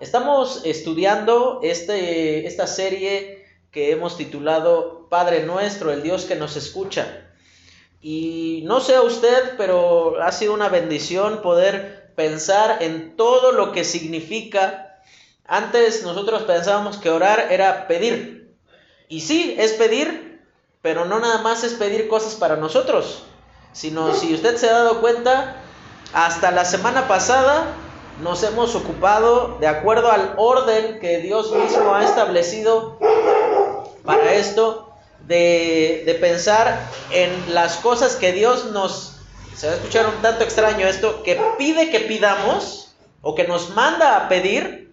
Estamos estudiando este, esta serie que hemos titulado Padre Nuestro, el Dios que nos escucha. Y no sé a usted, pero ha sido una bendición poder pensar en todo lo que significa. Antes nosotros pensábamos que orar era pedir. Y sí, es pedir, pero no nada más es pedir cosas para nosotros, sino si usted se ha dado cuenta, hasta la semana pasada nos hemos ocupado de acuerdo al orden que Dios mismo ha establecido para esto, de, pensar en las cosas que Dios nos, se va a escuchar un tanto extraño esto, que pide que pidamos o que nos manda a pedir,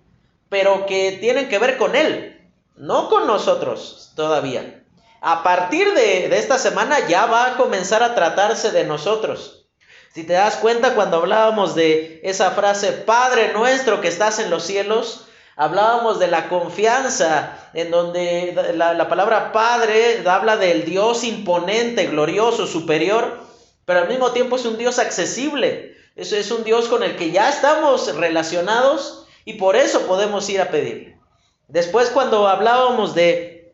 pero que tienen que ver con Él, no con nosotros todavía. A partir de, de esta semana ya va a comenzar a tratarse de nosotros. Si te das cuenta cuando hablábamos de esa frase, Padre nuestro que estás en los cielos, hablábamos de la confianza, en donde la, palabra Padre habla del Dios imponente, glorioso, superior, pero al mismo tiempo es un Dios accesible. Eso es un Dios con el que ya estamos relacionados y por eso podemos ir a pedir. Después cuando hablábamos de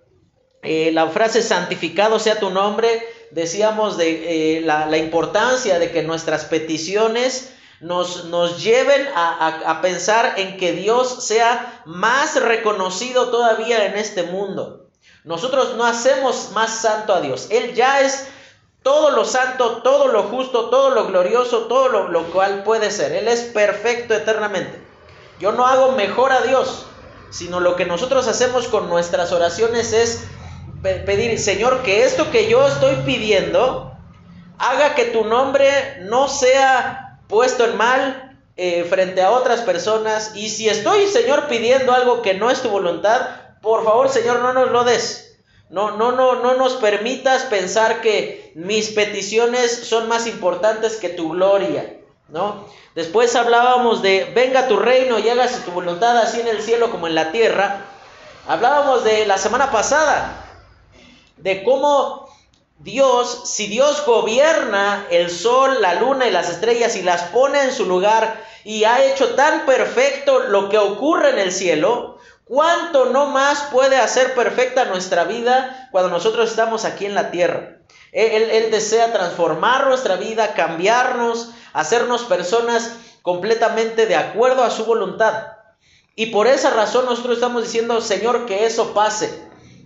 eh, la frase santificado sea tu nombre, decíamos de eh, la, importancia de que nuestras peticiones nos, nos lleven a, pensar en que Dios sea más reconocido todavía en este mundo. Nosotros no hacemos más santo a Dios. Él ya es todo lo santo, todo lo justo, todo lo glorioso, todo lo, lo cual puede ser. Él es perfecto eternamente. Yo no hago mejor a Dios, sino lo que nosotros hacemos con nuestras oraciones es pedir, Señor, que esto que yo estoy pidiendo haga que tu nombre no sea puesto en mal eh, frente a otras personas. Y si estoy, Señor, pidiendo algo que no es tu voluntad, por favor, Señor, no nos lo des. No, no, no, no nos permitas pensar que mis peticiones son más importantes que tu gloria, ¿no? Después hablábamos de venga tu reino y hágase tu voluntad así en el cielo como en la tierra. Hablábamos de la semana pasada de cómo Dios, si Dios gobierna el sol, la luna y las estrellas y las pone en su lugar y ha hecho tan perfecto lo que ocurre en el cielo, ¿cuánto no más puede hacer perfecta nuestra vida cuando nosotros estamos aquí en la tierra? Él, él desea transformar nuestra vida, cambiarnos, hacernos personas completamente de acuerdo a su voluntad. Y por esa razón nosotros estamos diciendo, Señor, que eso pase.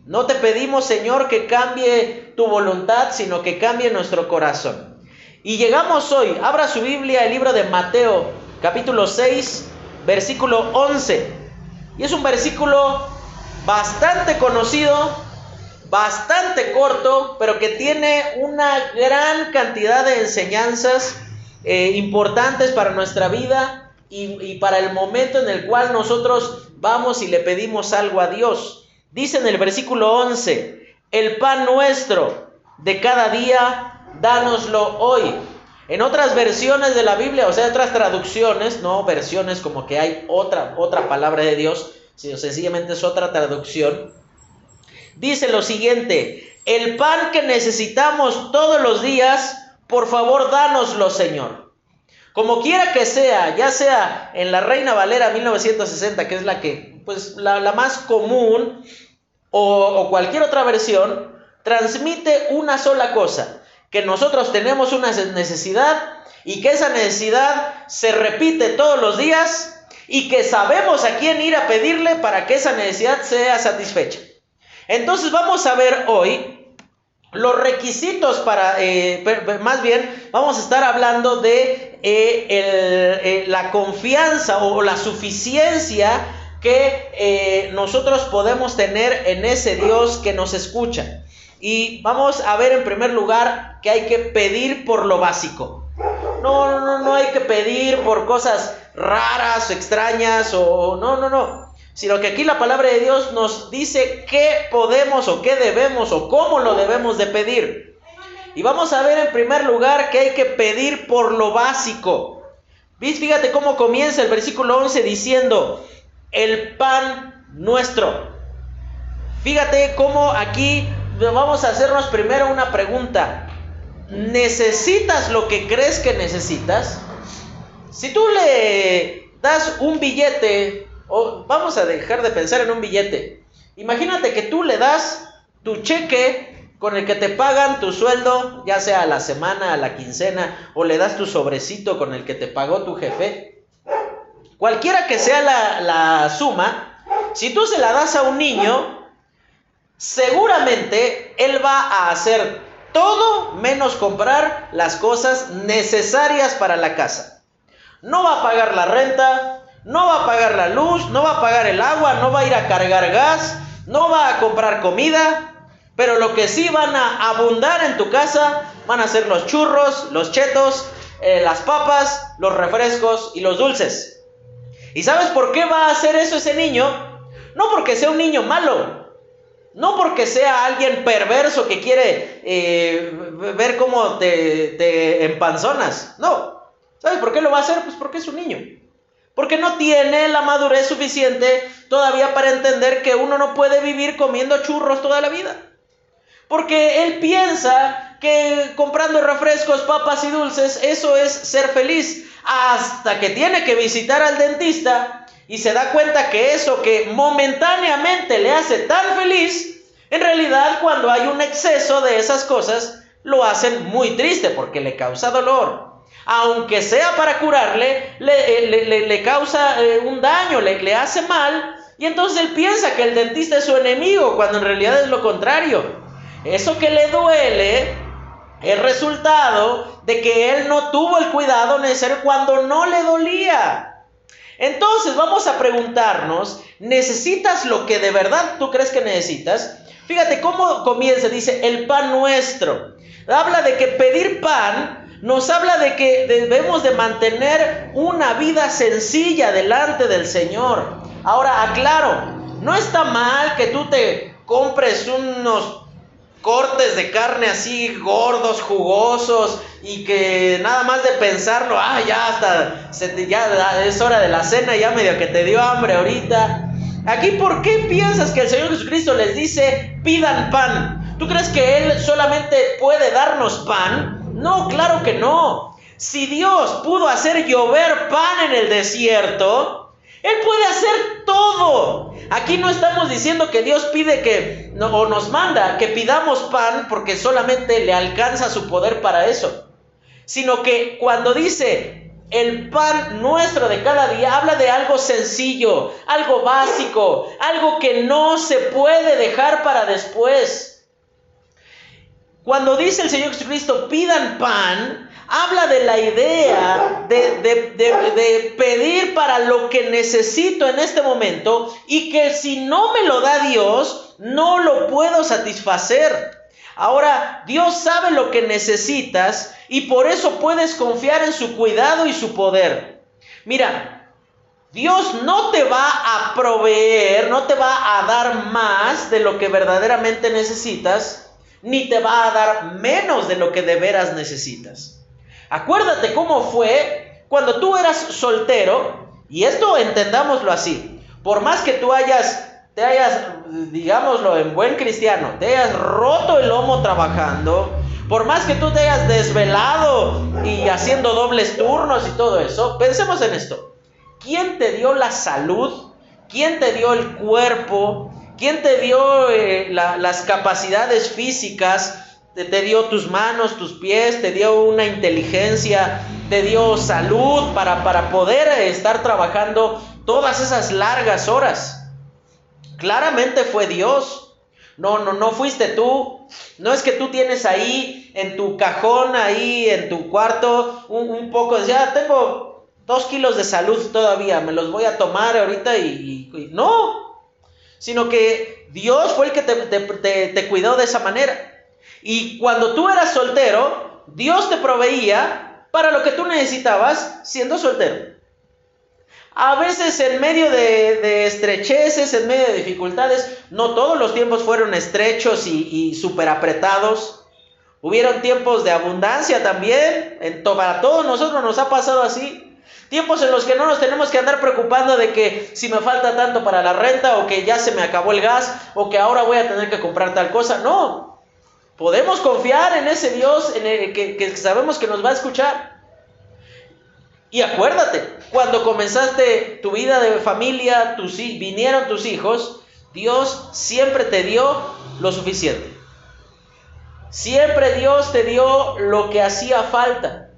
No te pedimos, Señor, que cambie tu voluntad, sino que cambie nuestro corazón. Y llegamos hoy, abra su Biblia, el libro de Mateo, capítulo 6, versículo 11. Y es un versículo bastante conocido, bastante corto, pero que tiene una gran cantidad de enseñanzas eh, importantes para nuestra vida y, y para el momento en el cual nosotros vamos y le pedimos algo a Dios. Dice en el versículo 11, el pan nuestro de cada día, dánoslo hoy. En otras versiones de la Biblia, o sea, otras traducciones, no versiones como que hay otra, otra palabra de Dios, sino sencillamente es otra traducción, dice lo siguiente, el pan que necesitamos todos los días, por favor, dánoslo, Señor. Como quiera que sea, ya sea en la Reina Valera 1960, que es la que, pues, la, más común, o, cualquier otra versión, transmite una sola cosa, que nosotros tenemos una necesidad y que esa necesidad se repite todos los días y que sabemos a quién ir a pedirle para que esa necesidad sea satisfecha. Entonces vamos a ver hoy los requisitos para, eh, más bien vamos a estar hablando de eh, eh, la confianza o la suficiencia que eh, nosotros podemos tener en ese Dios que nos escucha. Y vamos a ver en primer lugar que hay que pedir por lo básico. No, no, no hay que pedir por cosas raras o extrañas o no, no, no. Sino que aquí la palabra de Dios nos dice qué podemos o qué debemos o cómo lo debemos de pedir. Y vamos a ver en primer lugar que hay que pedir por lo básico. Fíjate cómo comienza el versículo 11 diciendo, el pan nuestro. Fíjate cómo aquí vamos a hacernos primero una pregunta. ¿Necesitas lo que crees que necesitas? Si tú le das un billete o vamos a dejar de pensar en un billete. Imagínate que tú le das tu cheque con el que te pagan tu sueldo, ya sea a la semana, a la quincena, o le das tu sobrecito con el que te pagó tu jefe. Cualquiera que sea la, la suma, si tú se la das a un niño, seguramente él va a hacer todo menos comprar las cosas necesarias para la casa. No va a pagar la renta, no va a pagar la luz, no va a pagar el agua, no va a ir a cargar gas, no va a comprar comida, pero lo que sí van a abundar en tu casa van a ser los churros, los chetos, eh, las papas, los refrescos y los dulces. ¿Y sabes por qué va a hacer eso ese niño? No porque sea un niño malo, no porque sea alguien perverso que quiere eh, ver cómo te, te empanzonas. No. ¿Sabes por qué lo va a hacer? Pues porque es un niño. Porque no tiene la madurez suficiente todavía para entender que uno no puede vivir comiendo churros toda la vida. Porque él piensa que comprando refrescos, papas y dulces, eso es ser feliz. Hasta que tiene que visitar al dentista y se da cuenta que eso que momentáneamente le hace tan feliz, en realidad cuando hay un exceso de esas cosas, lo hacen muy triste porque le causa dolor aunque sea para curarle, le, eh, causa eh, un daño, le, le hace mal, y entonces él piensa que el dentista es su enemigo, cuando en realidad es lo contrario. Eso que le duele es resultado de que él no tuvo el cuidado necesario cuando no le dolía. Entonces vamos a preguntarnos, ¿necesitas lo que de verdad tú crees que necesitas? Fíjate cómo comienza, dice, el pan nuestro. Habla de que pedir pan nos habla de que debemos de mantener una vida sencilla delante del Señor. Ahora, aclaro, no está mal que tú te compres unos cortes de carne así gordos, jugosos y que nada más de pensarlo, ah, ya hasta ya es hora de la cena, ya medio que te dio hambre ahorita. Aquí, ¿por qué piensas que el Señor Jesucristo les dice, pidan pan? ¿Tú crees que Él solamente puede darnos pan? No, claro que no. Si Dios pudo hacer llover pan en el desierto, Él puede hacer todo. Aquí no estamos diciendo que Dios pide que, o nos manda que pidamos pan porque solamente le alcanza su poder para eso. Sino que cuando dice el pan nuestro de cada día, habla de algo sencillo, algo básico, algo que no se puede dejar para después. Cuando dice el Señor Jesucristo, pidan pan, habla de la idea de, pedir para lo que necesito en este momento y que si no me lo da Dios, no lo puedo satisfacer. Ahora, Dios sabe lo que necesitas y por eso puedes confiar en su cuidado y su poder. Mira, Dios no te va a proveer, no te va a dar más de lo que verdaderamente necesitas ni te va a dar menos de lo que de veras necesitas. Acuérdate cómo fue cuando tú eras soltero, y esto entendámoslo así, por más que tú hayas, te hayas, digámoslo en buen cristiano, te hayas roto el lomo trabajando, por más que tú te hayas desvelado y haciendo dobles turnos y todo eso, pensemos en esto. ¿Quién te dio la salud? ¿Quién te dio el cuerpo? ¿Quién te dio eh, las capacidades físicas? Te, te dio tus manos, tus pies, te dio una inteligencia, te dio salud para, para poder estar trabajando todas esas largas horas. Claramente fue Dios. No, no, no fuiste tú. No es que tú tienes ahí en tu cajón, ahí en tu cuarto, un, poco, ya tengo dos kilos de salud todavía, me los voy a tomar ahorita y, y no, sino que Dios fue el que te, cuidó de esa manera. Y cuando tú eras soltero, Dios te proveía para lo que tú necesitabas siendo soltero. A veces en medio de, estrecheces, en medio de dificultades, no todos los tiempos fueron estrechos y, y súper apretados. Hubieron tiempos de abundancia también. En, para todos nosotros nos ha pasado así. Tiempos en los que no nos tenemos que andar preocupando de que si me falta tanto para la renta o que ya se me acabó el gas o que ahora voy a tener que comprar tal cosa. No, podemos confiar en ese Dios en el que, sabemos que nos va a escuchar. Y acuérdate, cuando comenzaste tu vida de familia, tus, vinieron tus hijos, Dios siempre te dio lo suficiente. Siempre Dios te dio lo que hacía falta.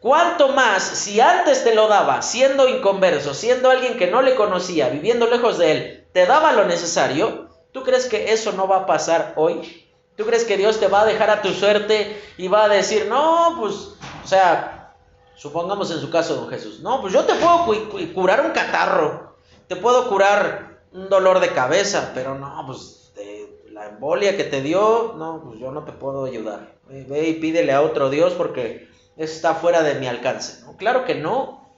¿Cuánto más si antes te lo daba, siendo inconverso, siendo alguien que no le conocía, viviendo lejos de él, te daba lo necesario? ¿Tú crees que eso no va a pasar hoy? ¿Tú crees que Dios te va a dejar a tu suerte y va a decir, no, pues, o sea, supongamos en su caso, don Jesús, no, pues yo te puedo curar un catarro, te puedo curar un dolor de cabeza, pero no, pues la embolia que te dio, no, pues yo no te puedo ayudar. Ve y pídele a otro Dios porque está fuera de mi alcance. Claro que no.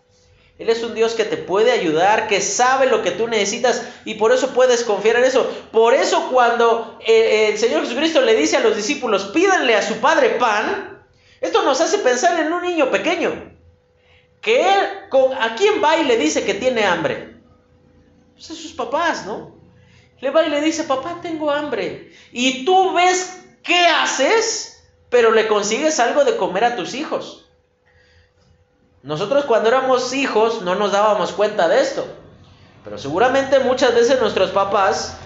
Él es un Dios que te puede ayudar, que sabe lo que tú necesitas y por eso puedes confiar en eso. Por eso cuando eh, el Señor Jesucristo le dice a los discípulos, pídanle a su padre pan, esto nos hace pensar en un niño pequeño. Que con, ¿a quién va y le dice que tiene hambre? Pues a sus papás, ¿no? Le va y le dice, papá, tengo hambre. Y tú ves qué haces, pero le consigues algo de comer a tus hijos. Nosotros cuando éramos hijos no nos dábamos cuenta de esto, pero seguramente muchas veces nuestros papás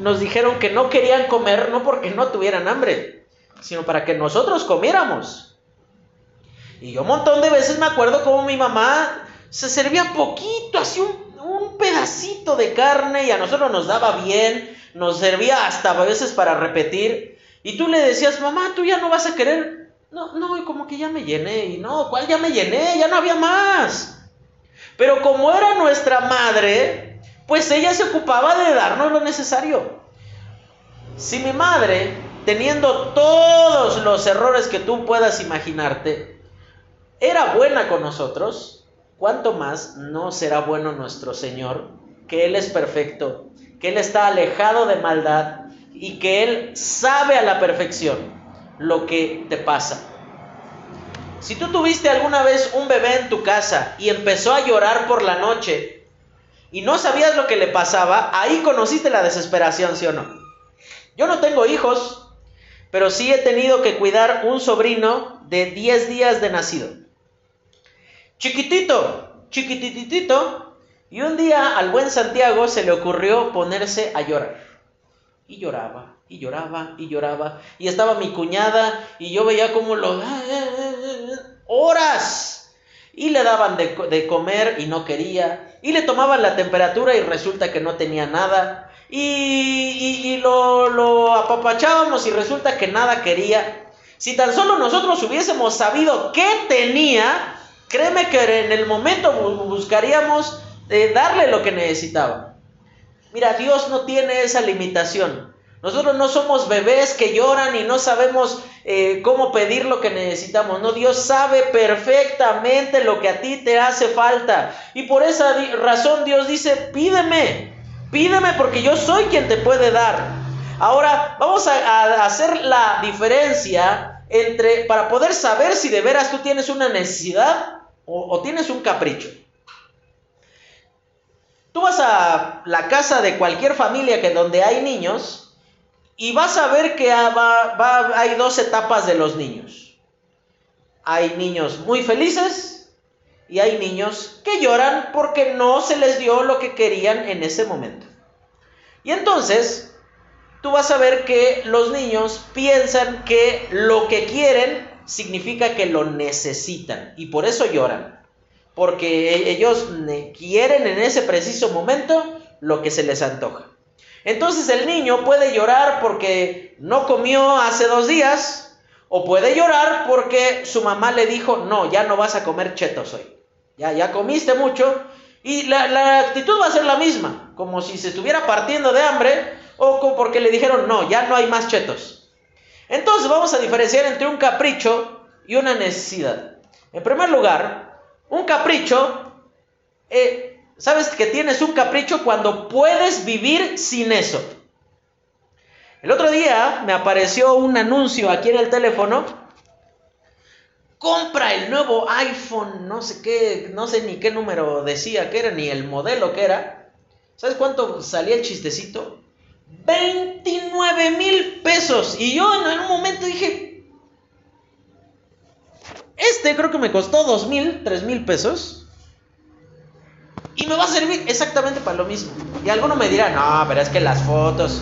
nos dijeron que no querían comer no porque no tuvieran hambre, sino para que nosotros comiéramos. Y yo un montón de veces me acuerdo como mi mamá se servía poquito, así un, pedacito de carne y a nosotros nos daba bien, nos servía hasta veces para repetir. Y tú le decías, mamá, tú ya no vas a querer no, no, como que ya me llené. Y no, ¿cuál ya me llené? Ya no había más. Pero como era nuestra madre, pues ella se ocupaba de darnos lo necesario. Si mi madre, teniendo todos los errores que tú puedas imaginarte, era buena con nosotros, ¿cuánto más no será bueno nuestro Señor? Que Él es perfecto, que Él está alejado de maldad y que Él sabe a la perfección lo que te pasa. Si tú tuviste alguna vez un bebé en tu casa y empezó a llorar por la noche y no sabías lo que le pasaba, ahí conociste la desesperación, ¿sí o no? Yo no tengo hijos, pero sí he tenido que cuidar un sobrino de 10 días de nacido. Chiquitito, chiquititito, y un día al buen Santiago se le ocurrió ponerse a llorar. Y lloraba, y lloraba y lloraba. Y estaba mi cuñada y yo veía como lo... horas. Y le daban de, comer y no quería. Y le tomaban la temperatura y resulta que no tenía nada. Y, lo, lo apapachábamos y resulta que nada quería. Si tan solo nosotros hubiésemos sabido qué tenía, créeme que en el momento buscaríamos eh, darle lo que necesitaba. Mira, Dios no tiene esa limitación. Nosotros no somos bebés que lloran y no sabemos eh, cómo pedir lo que necesitamos. No, Dios sabe perfectamente lo que a ti te hace falta. Y por esa razón Dios dice, pídeme, pídeme porque yo soy quien te puede dar. Ahora vamos a, hacer la diferencia entre, para poder saber si de veras tú tienes una necesidad o, o tienes un capricho. Tú vas a la casa de cualquier familia que donde hay niños y vas a ver que hay dos etapas de los niños. Hay niños muy felices y hay niños que lloran porque no se les dio lo que querían en ese momento. Y entonces, tú vas a ver que los niños piensan que lo que quieren significa que lo necesitan y por eso lloran. Porque ellos quieren en ese preciso momento lo que se les antoja. Entonces el niño puede llorar porque no comió hace dos días o puede llorar porque su mamá le dijo, no, ya no vas a comer chetos hoy. Ya, ya comiste mucho y la, la actitud va a ser la misma, como si se estuviera partiendo de hambre o porque le dijeron, no, ya no hay más chetos. Entonces vamos a diferenciar entre un capricho y una necesidad. En primer lugar, un capricho eh, Sabes que tienes un capricho cuando puedes vivir sin eso. El otro día me apareció un anuncio aquí en el teléfono. Compra el nuevo iPhone, no sé qué, no sé ni qué número decía que era, ni el modelo que era. ¿Sabes cuánto salía el chistecito? 29 mil pesos. Y yo en un momento dije, este creo que me costó dos mil, tres mil pesos. Y me va a servir exactamente para lo mismo. Y alguno me dirá, no, pero es que las fotos.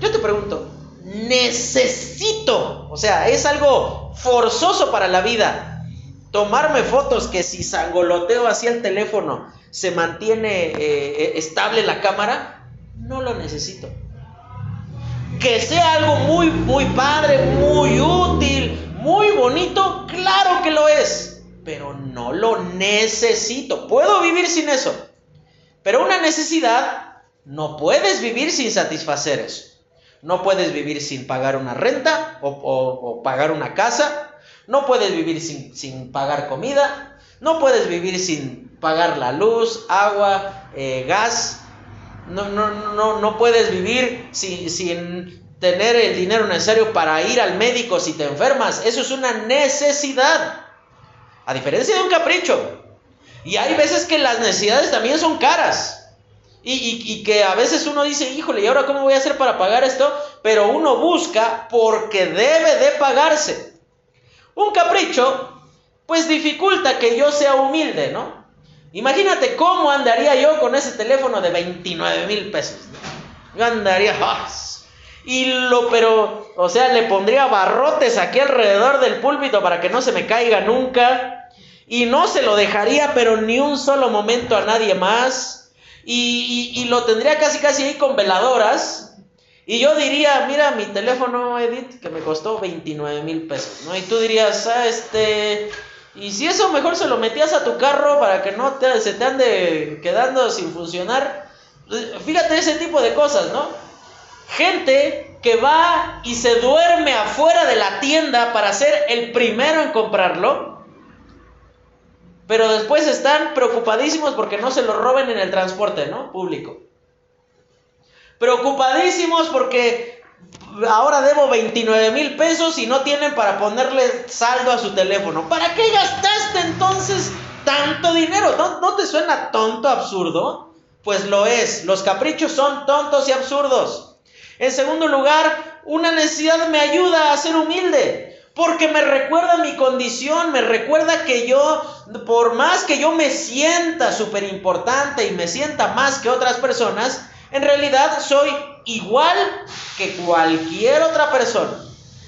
Yo te pregunto, necesito, o sea, es algo forzoso para la vida. Tomarme fotos que si sangoloteo hacia el teléfono se mantiene eh, estable la cámara, no lo necesito. Que sea algo muy, muy padre, muy útil, muy bonito, claro que lo es, pero no lo necesito. Puedo vivir sin eso, pero una necesidad, no puedes vivir sin satisfacer eso. No puedes vivir sin pagar una renta o, pagar una casa. No puedes vivir sin, pagar comida. No puedes vivir sin pagar la luz, agua, eh, gas. No, no, no, no puedes vivir sin, sin tener el dinero necesario para ir al médico si te enfermas. Eso es una necesidad. A diferencia de un capricho. Y hay veces que las necesidades también son caras. Y, que a veces uno dice, híjole, ¿y ahora cómo voy a hacer para pagar esto? Pero uno busca porque debe de pagarse. Un capricho, pues dificulta que yo sea humilde, ¿no? Imagínate cómo andaría yo con ese teléfono de 29 mil pesos. Yo andaría, ¡ah! Y lo, pero, o sea, le pondría barrotes aquí alrededor del púlpito para que no se me caiga nunca. Y no se lo dejaría, pero ni un solo momento a nadie más y, lo tendría casi casi ahí con veladoras. Y yo diría, mira mi teléfono, Edith, que me costó 29 mil pesos, ¿no? Y tú dirías, ah, este, y si eso mejor se lo metías a tu carro para que no te, se te ande quedando sin funcionar. Fíjate ese tipo de cosas, ¿no? Gente que va y se duerme afuera de la tienda para ser el primero en comprarlo pero después están preocupadísimos porque no se lo roben en el transporte, ¿no? Público. Preocupadísimos porque ahora debo 29 mil pesos y no tienen para ponerle saldo a su teléfono. ¿Para qué gastaste entonces tanto dinero? ¿No, ¿No, te suena tonto, absurdo? Pues lo es. Los caprichos son tontos y absurdos. En segundo lugar, una necesidad me ayuda a ser humilde. Porque me recuerda mi condición, me recuerda que yo, por más que yo me sienta súper importante y me sienta más que otras personas, en realidad soy igual que cualquier otra persona.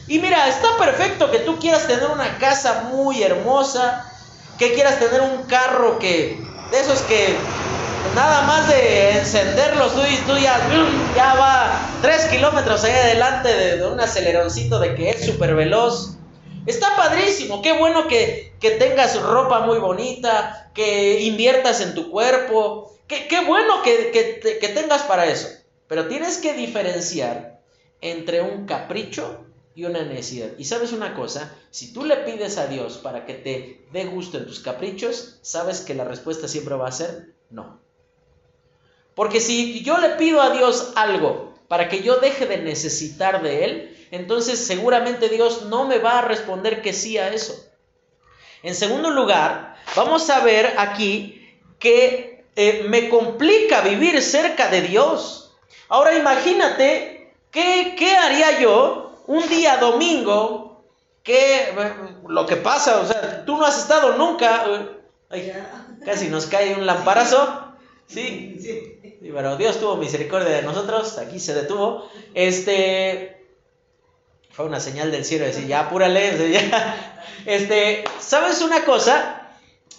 Y mira, está perfecto que tú quieras tener una casa muy hermosa, que quieras tener un carro que, de esos que nada más de encenderlos tú, tú ya, ya va 3 kilómetros ahí adelante de, un aceleroncito de que es súper veloz. Está padrísimo, qué bueno que, tengas ropa muy bonita, que inviertas en tu cuerpo, qué, qué bueno que, que tengas para eso. Pero tienes que diferenciar entre un capricho y una necesidad. Y sabes una cosa, si tú le pides a Dios para que te dé gusto en tus caprichos, sabes que la respuesta siempre va a ser no. Porque si yo le pido a Dios algo para que yo deje de necesitar de Él, entonces seguramente Dios no me va a responder que sí a eso. En segundo lugar, vamos a ver aquí que eh, me complica vivir cerca de Dios. Ahora imagínate, ¿qué, ¿qué, haría yo un día domingo? Que lo que pasa, o sea, tú no has estado nunca. casi nos cae un lamparazo. Sí, sí, pero Dios tuvo misericordia de nosotros, aquí se detuvo. Este, fue una señal del cielo decir, ya apúrale, ya. Este, ¿sabes una cosa?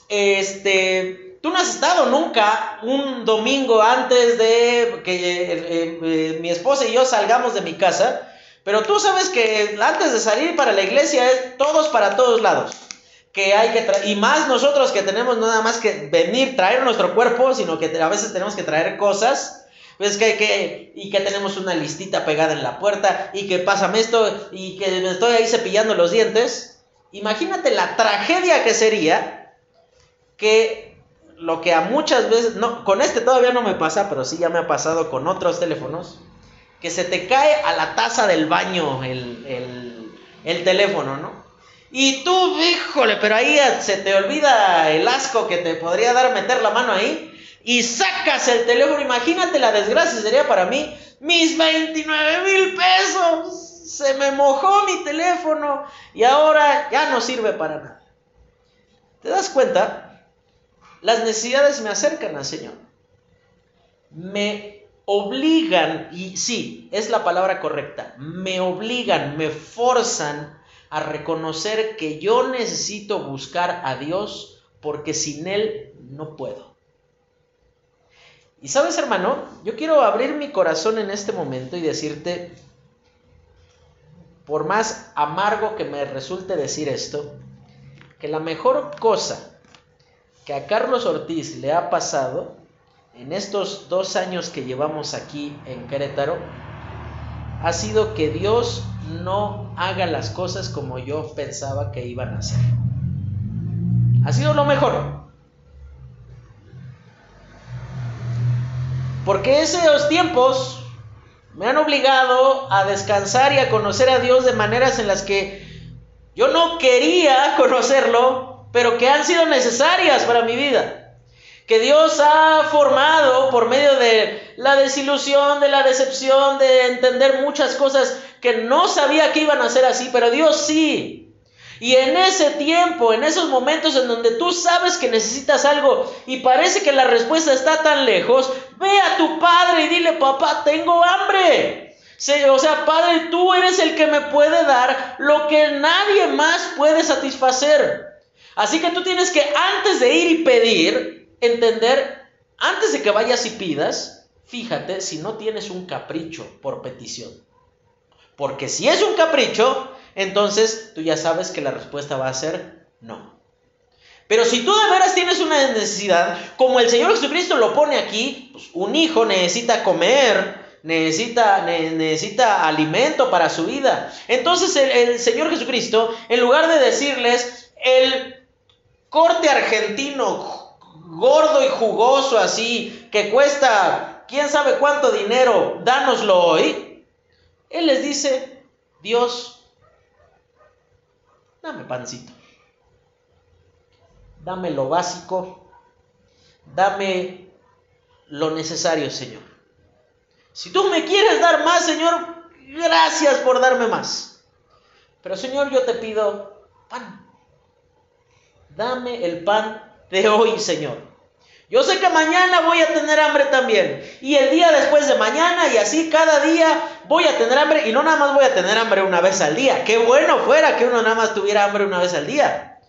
Este, tú no has estado nunca un domingo antes de que eh, eh, mi esposa y yo salgamos de mi casa, pero tú sabes que antes de salir para la iglesia es todos para todos lados. Que hay que y más nosotros que tenemos nada más que venir, traer nuestro cuerpo, sino que a veces tenemos que traer cosas pues que, que, y que tenemos una listita pegada en la puerta, y que pásame esto, y que me estoy ahí cepillando los dientes. Imagínate la tragedia que sería que lo que a muchas veces, no, con este todavía no me pasa, pero sí ya me ha pasado con otros teléfonos, que se te cae a la taza del baño el, el teléfono, ¿no? Y tú, híjole, pero ahí se te olvida el asco que te podría dar meter la mano ahí y sacas el teléfono, imagínate la desgracia sería para mí, mis 29 mil pesos, se me mojó mi teléfono y ahora ya no sirve para nada. ¿Te das cuenta? Las necesidades me acercan al Señor. Me obligan, y sí, es la palabra correcta, me obligan, me forzan a reconocer que yo necesito buscar a Dios porque sin Él no puedo. Y sabes, hermano, yo quiero abrir mi corazón en este momento y decirte, por más amargo que me resulte decir esto, que la mejor cosa que a Carlos Ortiz le ha pasado en estos dos años que llevamos aquí en Querétaro ha sido que Dios no haga las cosas como yo pensaba que iban a hacer. Ha sido lo mejor. Porque esos tiempos me han obligado a descansar y a conocer a Dios de maneras en las que yo no quería conocerlo, pero que han sido necesarias para mi vida. Que Dios ha formado por medio de la desilusión, de la decepción, de entender muchas cosas que no sabía que iban a ser así, pero Dios sí. Y en ese tiempo, en esos momentos en donde tú sabes que necesitas algo y parece que la respuesta está tan lejos, ve a tu padre y dile, papá, tengo hambre. O sea, padre, tú eres el que me puede dar lo que nadie más puede satisfacer. Así que tú tienes que antes de ir y pedir, entender, antes de que vayas y pidas, fíjate si no tienes un capricho por petición. Porque si es un capricho, entonces tú ya sabes que la respuesta va a ser no. Pero si tú de veras tienes una necesidad, como el Señor Jesucristo lo pone aquí, pues un hijo necesita comer, necesita, necesita alimento para su vida. Entonces el, el Señor Jesucristo, en lugar de decirles el corte argentino gordo y jugoso así, que cuesta quién sabe cuánto dinero, dánoslo hoy, Él les dice, Dios Dame pancito. Dame lo básico. Dame lo necesario, Señor. Si tú me quieres dar más, Señor, gracias por darme más. Pero, Señor, yo te pido pan. Dame el pan de hoy, Señor. Yo sé que mañana voy a tener hambre también. Y el día después de mañana y así cada día voy a tener hambre. Y no nada más voy a tener hambre una vez al día. Qué bueno fuera que uno nada más tuviera hambre una vez al día.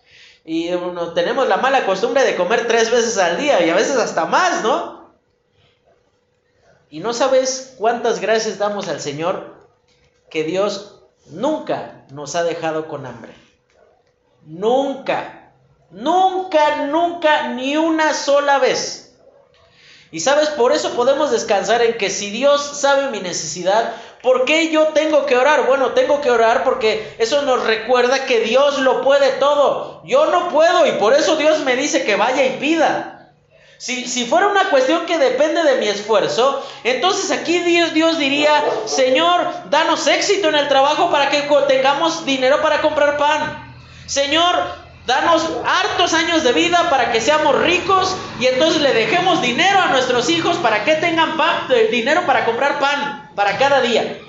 Y uno, tenemos la mala costumbre de comer tres veces al día y a veces hasta más, ¿no? Y no sabes cuántas gracias damos al Señor que Dios nunca nos ha dejado con hambre. Nunca. Nunca, nunca, ni una sola vez. Y sabes, por eso podemos descansar en que si Dios sabe mi necesidad, ¿por qué yo tengo que orar? Bueno, tengo que orar porque eso nos recuerda que Dios lo puede todo. Yo no puedo y por eso Dios me dice que vaya y pida. Si, si fuera una cuestión que depende de mi esfuerzo, entonces aquí Dios, Dios diría, Señor, danos éxito en el trabajo para que tengamos dinero para comprar pan. Señor, Danos hartos años de vida para que seamos ricos y entonces le dejemos dinero a nuestros hijos para que tengan pan, dinero para comprar pan para cada día.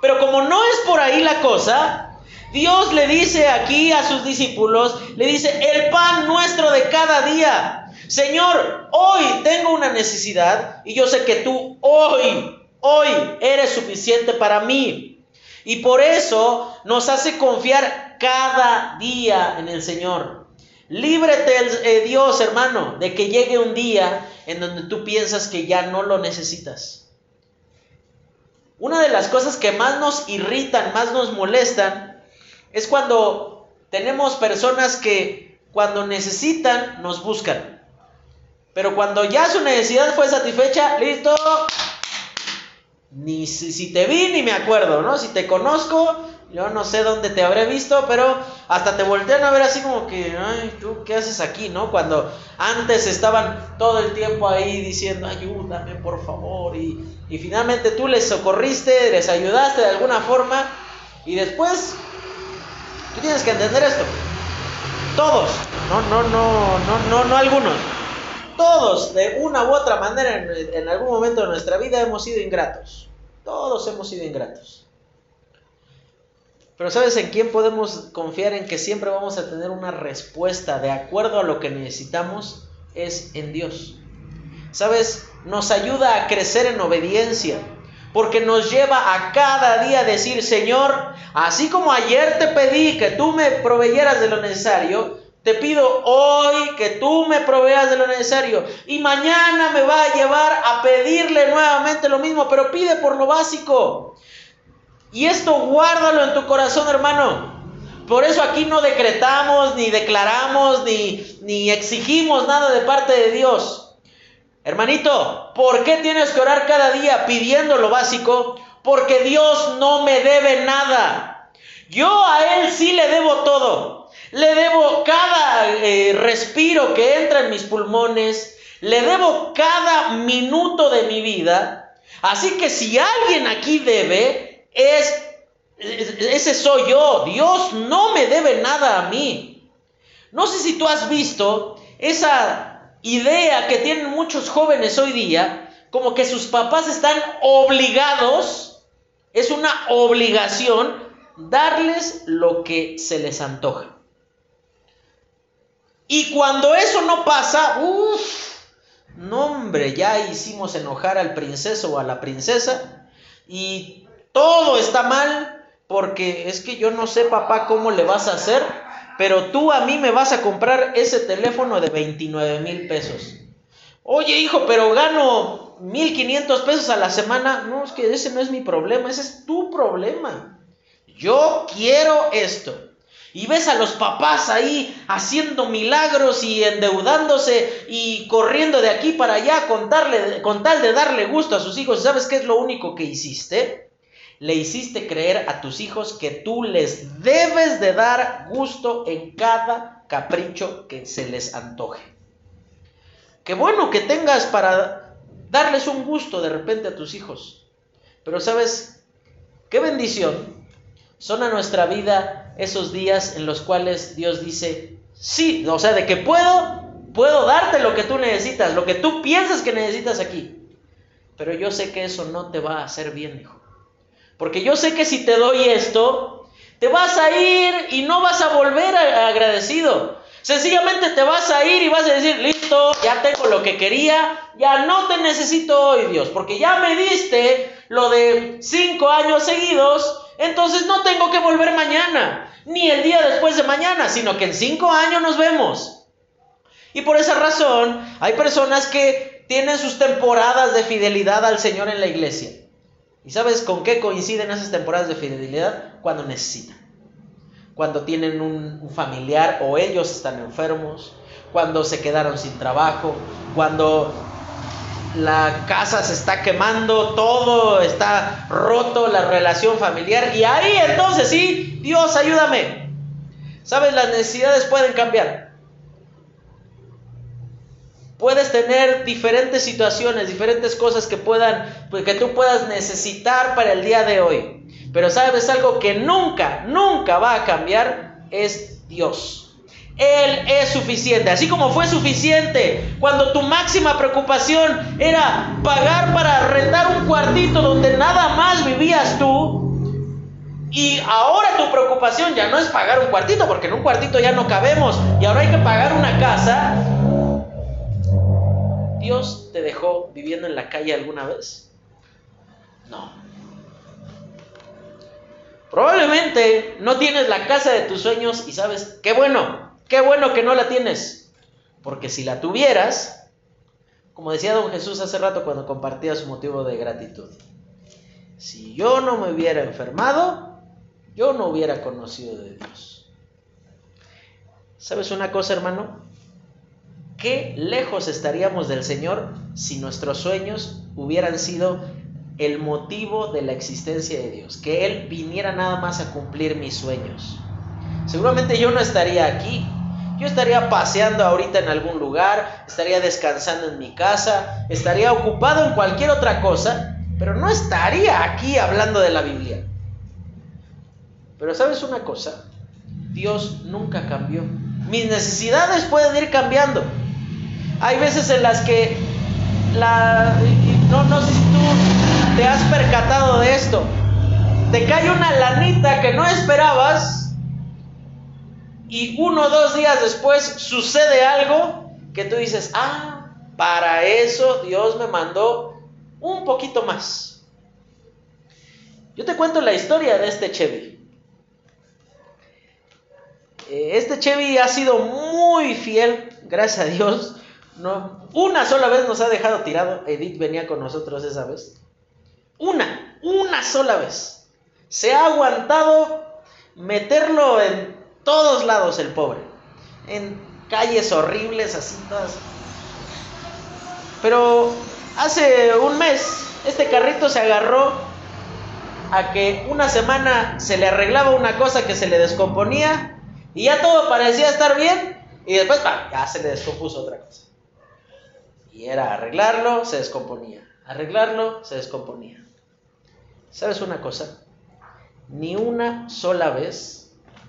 Pero como no es por ahí la cosa, Dios le dice aquí a sus discípulos, le dice, el pan nuestro de cada día. Señor, hoy tengo una necesidad y yo sé que tú hoy, hoy eres suficiente para mí. Y por eso nos hace confiar cada día en el Señor. Líbrete, eh, Dios, hermano, de que llegue un día en donde tú piensas que ya no lo necesitas. Una de las cosas que más nos irritan, más nos molestan, es cuando tenemos personas que cuando necesitan nos buscan. Pero cuando ya su necesidad fue satisfecha, listo. Ni si, si te vi ni me acuerdo, ¿no? Si te conozco, yo no sé dónde te habré visto, pero hasta te voltean a ver así como que, ay, ¿tú qué haces aquí, no? Cuando antes estaban todo el tiempo ahí diciendo, ayúdame, por favor, y, y finalmente tú les socorriste, les ayudaste de alguna forma, y después, tú tienes que entender esto. Todos, no, no, no, no, no, no algunos. Todos, de una u otra manera, en, en algún momento de nuestra vida hemos sido ingratos. Todos hemos sido ingratos. Pero ¿sabes en quién podemos confiar en que siempre vamos a tener una respuesta de acuerdo a lo que necesitamos? Es en Dios. ¿Sabes? Nos ayuda a crecer en obediencia. Porque nos lleva a cada día decir, Señor, así como ayer te pedí que tú me proveyeras de lo necesario, te pido hoy que tú me proveas de lo necesario. Y mañana me va a llevar a pedirle nuevamente lo mismo, pero pide por lo básico. Y esto guárdalo en tu corazón, hermano. Por eso aquí no decretamos, ni declaramos, ni, ni exigimos nada de parte de Dios. Hermanito, ¿por qué tienes que orar cada día pidiendo lo básico? Porque Dios no me debe nada. Yo a Él sí le debo todo. Le debo cada eh, respiro que entra en mis pulmones. Le debo cada minuto de mi vida. Así que si alguien aquí debe, es ese soy yo. Dios no me debe nada a mí. No sé si tú has visto esa idea que tienen muchos jóvenes hoy día, como que sus papás están obligados, es una obligación darles lo que se les antoja. Y cuando eso no pasa, uff, no hombre, ya hicimos enojar al princeso o a la princesa y todo está mal porque es que yo no sé papá cómo le vas a hacer, pero tú a mí me vas a comprar ese teléfono de 29 mil pesos. Oye hijo, pero gano 1500 pesos a la semana. No, es que ese no es mi problema, ese es tu problema. Yo quiero esto. Y ves a los papás ahí haciendo milagros y endeudándose y corriendo de aquí para allá con, tal de darle gusto a sus hijos. ¿Sabes qué es lo único que hiciste? Le hiciste creer a tus hijos que tú les debes de dar gusto en cada capricho que se les antoje. Qué bueno que tengas para darles un gusto de repente a tus hijos. Pero sabes, qué bendición son a nuestra vida esos días en los cuales Dios dice, sí, o sea, de que puedo, puedo darte lo que tú necesitas, lo que tú piensas que necesitas aquí. Pero yo sé que eso no te va a hacer bien, hijo. Porque yo sé que si te doy esto, te vas a ir y no vas a volver agradecido. Sencillamente te vas a ir y vas a decir, listo, ya tengo lo que quería, ya no te necesito hoy, Dios, porque ya me diste lo de cinco años seguidos entonces no tengo que volver mañana, ni el día después de mañana, sino que en cinco años nos vemos. Y por esa razón hay personas que tienen sus temporadas de fidelidad al Señor en la iglesia. ¿Y sabes con qué coinciden esas temporadas de fidelidad? Cuando necesitan. Cuando tienen un, familiar o ellos están enfermos, cuando se quedaron sin trabajo, cuando la casa se está quemando, todo está roto, la relación familiar. Y ahí entonces sí, Dios ayúdame. Sabes, las necesidades pueden cambiar. Puedes tener diferentes situaciones, diferentes cosas que puedan, pues, que tú puedas necesitar para el día de hoy. Pero sabes algo que nunca, nunca va a cambiar es Dios. Él es suficiente. Así como fue suficiente cuando tu máxima preocupación era pagar para rentar un cuartito donde nada más vivías tú. Y ahora tu preocupación ya no es pagar un cuartito, porque en un cuartito ya no cabemos y ahora hay que pagar una casa. ¿Dios te dejó viviendo en la calle alguna vez? No. Probablemente no tienes la casa de tus sueños y sabes, qué bueno, Qué bueno que no la tienes, porque si la tuvieras, como decía don Jesús hace rato cuando compartía su motivo de gratitud, si yo no me hubiera enfermado, yo no hubiera conocido de Dios. ¿Sabes una cosa, hermano? Qué lejos estaríamos del Señor si nuestros sueños hubieran sido el motivo de la existencia de Dios, que Él viniera nada más a cumplir mis sueños. Seguramente yo no estaría aquí, yo estaría paseando ahorita en algún lugar, estaría descansando en mi casa, estaría ocupado en cualquier otra cosa, pero no estaría aquí hablando de la Biblia. Pero sabes una cosa, Dios nunca cambió. Mis necesidades pueden ir cambiando. Hay veces en las que la, no, no sé si tú te has percatado de esto. te cae una lanita que no esperabas y uno o dos días después sucede algo que tú dices, ah, para eso Dios me mandó un poquito más. Yo te cuento la historia de este Chevy. Eh, este Chevy ha sido muy fiel, gracias a Dios. No, una sola vez nos ha dejado tirado. Edith venía con nosotros esa vez. Una, una sola vez. Se ha aguantado meterlo en todos lados el pobre. En calles horribles, así todas. Pero hace un mes este carrito se agarró a que una semana se le arreglaba una cosa que se le descomponía y ya todo parecía estar bien y después ya se le descompuso otra cosa. Y era arreglarlo, se descomponía. Arreglarlo, se descomponía. ¿Sabes una cosa? Ni una sola vez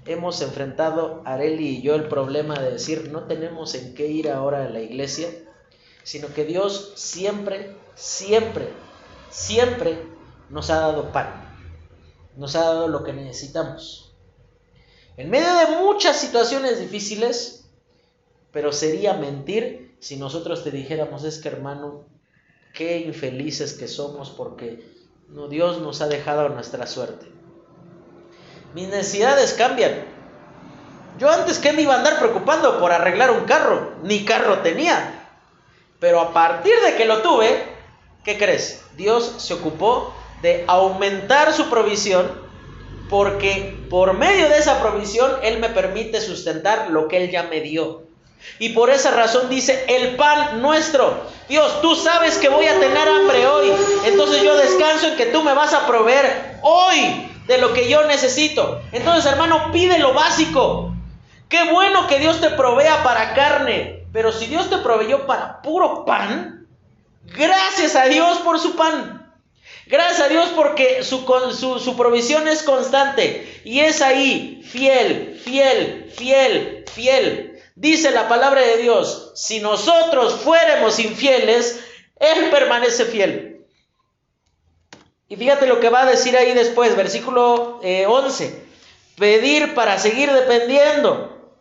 hemos enfrentado Areli y yo el problema de decir no tenemos en qué ir ahora a la iglesia, sino que Dios siempre, siempre, siempre nos ha dado pan, nos ha dado lo que necesitamos. En medio de muchas situaciones difíciles, pero sería mentir si nosotros te dijéramos, es que hermano, qué infelices que somos porque no, Dios nos ha dejado nuestra suerte. Mis necesidades cambian. Yo antes que me iba a andar preocupando por arreglar un carro, ni carro tenía. Pero a partir de que lo tuve, ¿qué crees? Dios se ocupó de aumentar su provisión porque por medio de esa provisión Él me permite sustentar lo que Él ya me dio. Y por esa razón dice, el pan nuestro. Dios, tú sabes que voy a tener hambre hoy. Entonces yo descanso en que tú me vas a proveer hoy de lo que yo necesito. Entonces, hermano, pide lo básico. Qué bueno que Dios te provea para carne. Pero si Dios te proveyó para puro pan, gracias a Dios por su pan. Gracias a Dios porque su, su, su, provisión es constante y es ahí, fiel, fiel, fiel, fiel. Dice la palabra de Dios, si nosotros fuéramos infieles, Él permanece fiel. Y fíjate lo que va a decir ahí después, versículo 11, eh, pedir para seguir dependiendo.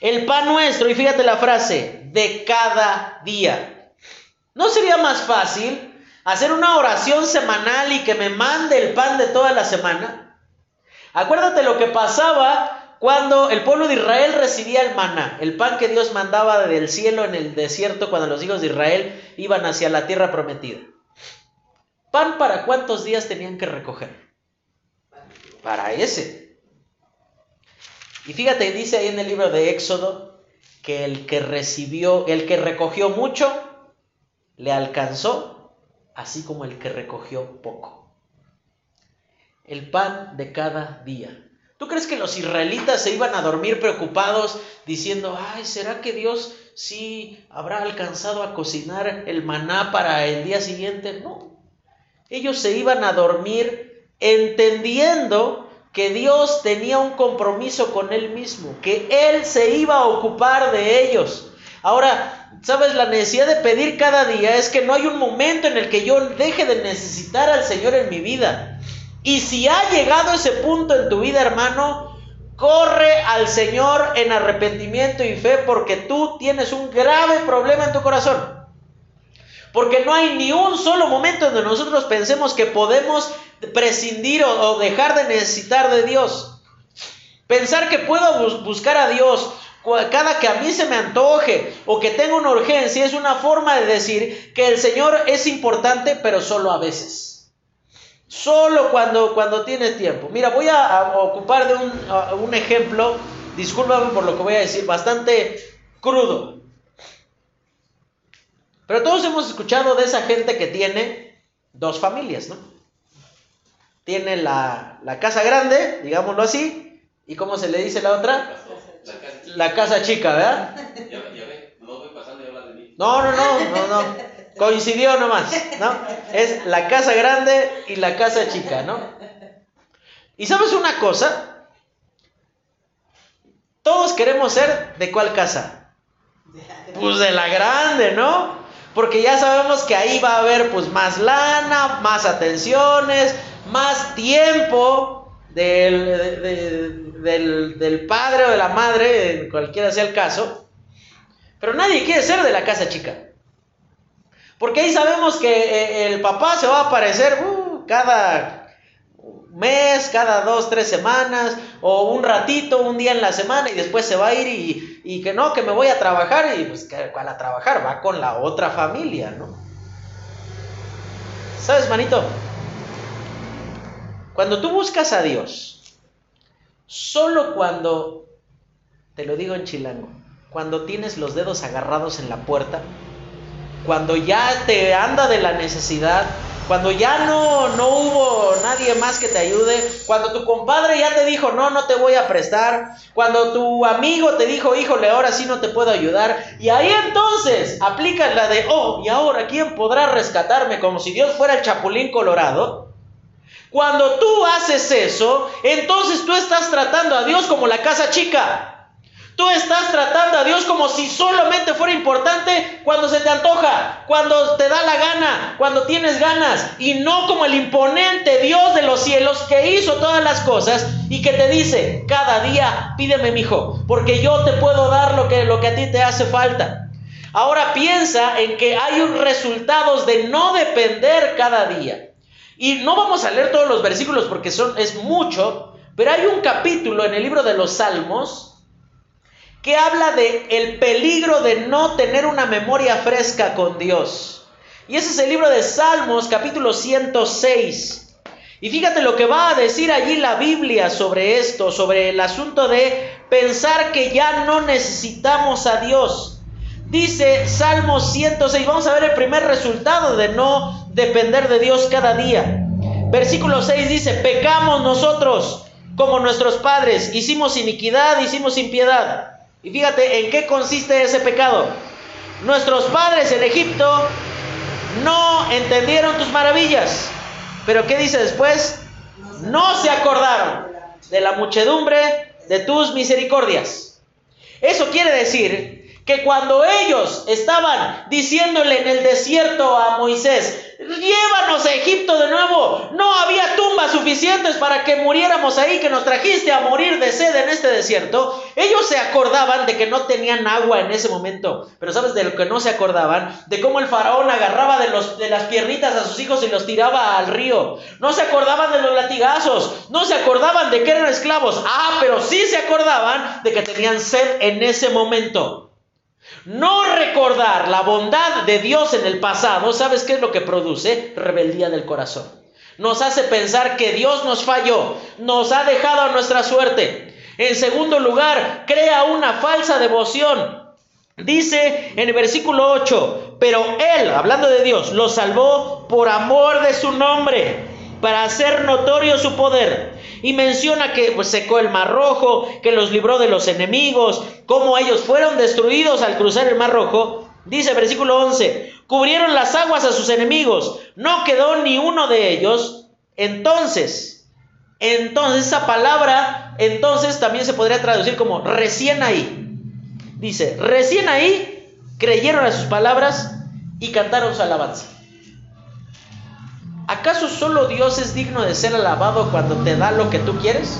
El pan nuestro, y fíjate la frase, de cada día. ¿No sería más fácil hacer una oración semanal y que me mande el pan de toda la semana? Acuérdate lo que pasaba cuando el pueblo de Israel recibía el maná, el pan que Dios mandaba del cielo en el desierto cuando los hijos de Israel iban hacia la tierra prometida. ¿Pan para cuántos días tenían que recoger? Para ese. Y fíjate, dice ahí en el libro de Éxodo que el que recibió, el que recogió mucho, le alcanzó, así como el que recogió poco. El pan de cada día. ¿Tú crees que los israelitas se iban a dormir preocupados diciendo, ay, ¿será que Dios sí habrá alcanzado a cocinar el maná para el día siguiente? No. Ellos se iban a dormir entendiendo que Dios tenía un compromiso con Él mismo, que Él se iba a ocupar de ellos. Ahora, ¿sabes? La necesidad de pedir cada día es que no hay un momento en el que yo deje de necesitar al Señor en mi vida. Y si ha llegado ese punto en tu vida, hermano, corre al Señor en arrepentimiento y fe porque tú tienes un grave problema en tu corazón. Porque no hay ni un solo momento donde nosotros pensemos que podemos prescindir o, dejar de necesitar de Dios. Pensar que puedo buscar a Dios cada que a mí se me antoje o que tengo una urgencia es una forma de decir que el Señor es importante, pero solo a veces. Solo cuando, cuando tiene tiempo. Mira, voy a, ocupar de un, un, ejemplo, discúlpame por lo que voy a decir, bastante crudo. Pero todos hemos escuchado de esa gente que tiene dos familias, ¿no? Tiene la, la casa grande, digámoslo así, y ¿cómo se le dice la otra? La casa chica, ¿verdad? Ya, ve, no voy pasando y habla de mí. No, no, no, no, no. Coincidió nomás, ¿no? Es la casa grande y la casa chica, ¿no? Y sabes una cosa, todos queremos ser de cuál casa? Pues de la grande, ¿no? Porque ya sabemos que ahí va a haber pues más lana, más atenciones, más tiempo del, del, padre o de la madre, cualquiera sea el caso, pero nadie quiere ser de la casa chica. Porque ahí sabemos que eh, el papá se va a aparecer uh, cada mes, cada dos, tres semanas, o un ratito, un día en la semana, y después se va a ir y, que no, que me voy a trabajar, y pues ¿cuál a trabajar? Va con la otra familia, ¿no? ¿Sabes, manito? Cuando tú buscas a Dios, solo cuando, te lo digo en chilango, cuando tienes los dedos agarrados en la puerta, cuando ya te anda de la necesidad, cuando ya no, no hubo nadie más que te ayude, cuando tu compadre ya te dijo, no, no te voy a prestar, cuando tu amigo te dijo, híjole, ahora sí no te puedo ayudar, y ahí entonces aplicas la de, oh, y ahora, ¿quién podrá rescatarme? Como si Dios fuera el chapulín colorado. Cuando tú haces eso, entonces tú estás tratando a Dios como la casa chica. Tú estás tratando a Dios como si solamente fuera importante cuando se te antoja, cuando te da la gana, cuando tienes ganas, y no como el imponente Dios de los cielos que hizo todas las cosas y que te dice, cada día pídeme, mi hijo, porque yo te puedo dar lo que, lo que a ti te hace falta. Ahora piensa en que hay un resultados de no depender cada día. Y no vamos a leer todos los versículos porque son, es mucho, pero hay un capítulo en el libro de los Salmos que habla de el peligro de no tener una memoria fresca con Dios. Y ese es el libro de Salmos, capítulo 106. Y fíjate lo que va a decir allí la Biblia sobre esto, sobre el asunto de pensar que ya no necesitamos a Dios. Dice Salmos 106, vamos a ver el primer resultado de no depender de Dios cada día. Versículo 6 dice, pecamos nosotros como nuestros padres, hicimos iniquidad, hicimos impiedad. Y fíjate en qué consiste ese pecado. Nuestros padres en Egipto no entendieron tus maravillas. Pero ¿qué dice después? No se acordaron de la muchedumbre de tus misericordias. Eso quiere decir que cuando ellos estaban diciéndole en el desierto a Moisés, llévanos a Egipto de nuevo. No había tumbas suficientes para que muriéramos ahí, que nos trajiste a morir de sed en este desierto. Ellos se acordaban de que no tenían agua en ese momento, pero ¿sabes de lo que no se acordaban? De cómo el faraón agarraba de, los, de las piernitas a sus hijos y los tiraba al río. No se acordaban de los latigazos, no se acordaban de que eran esclavos. Ah, pero sí se acordaban de que tenían sed en ese momento. No recordar la bondad de Dios en el pasado, ¿sabes qué es lo que produce? Rebeldía del corazón. Nos hace pensar que Dios nos falló, nos ha dejado a nuestra suerte. En segundo lugar, crea una falsa devoción. Dice en el versículo 8, pero Él, hablando de Dios, lo salvó por amor de su nombre para hacer notorio su poder. Y menciona que pues, secó el mar rojo, que los libró de los enemigos, cómo ellos fueron destruidos al cruzar el mar rojo. Dice versículo 11, cubrieron las aguas a sus enemigos, no quedó ni uno de ellos. Entonces, entonces esa palabra, entonces también se podría traducir como recién ahí. Dice, recién ahí creyeron a sus palabras y cantaron su alabanza. ¿Acaso solo Dios es digno de ser alabado cuando te da lo que tú quieres?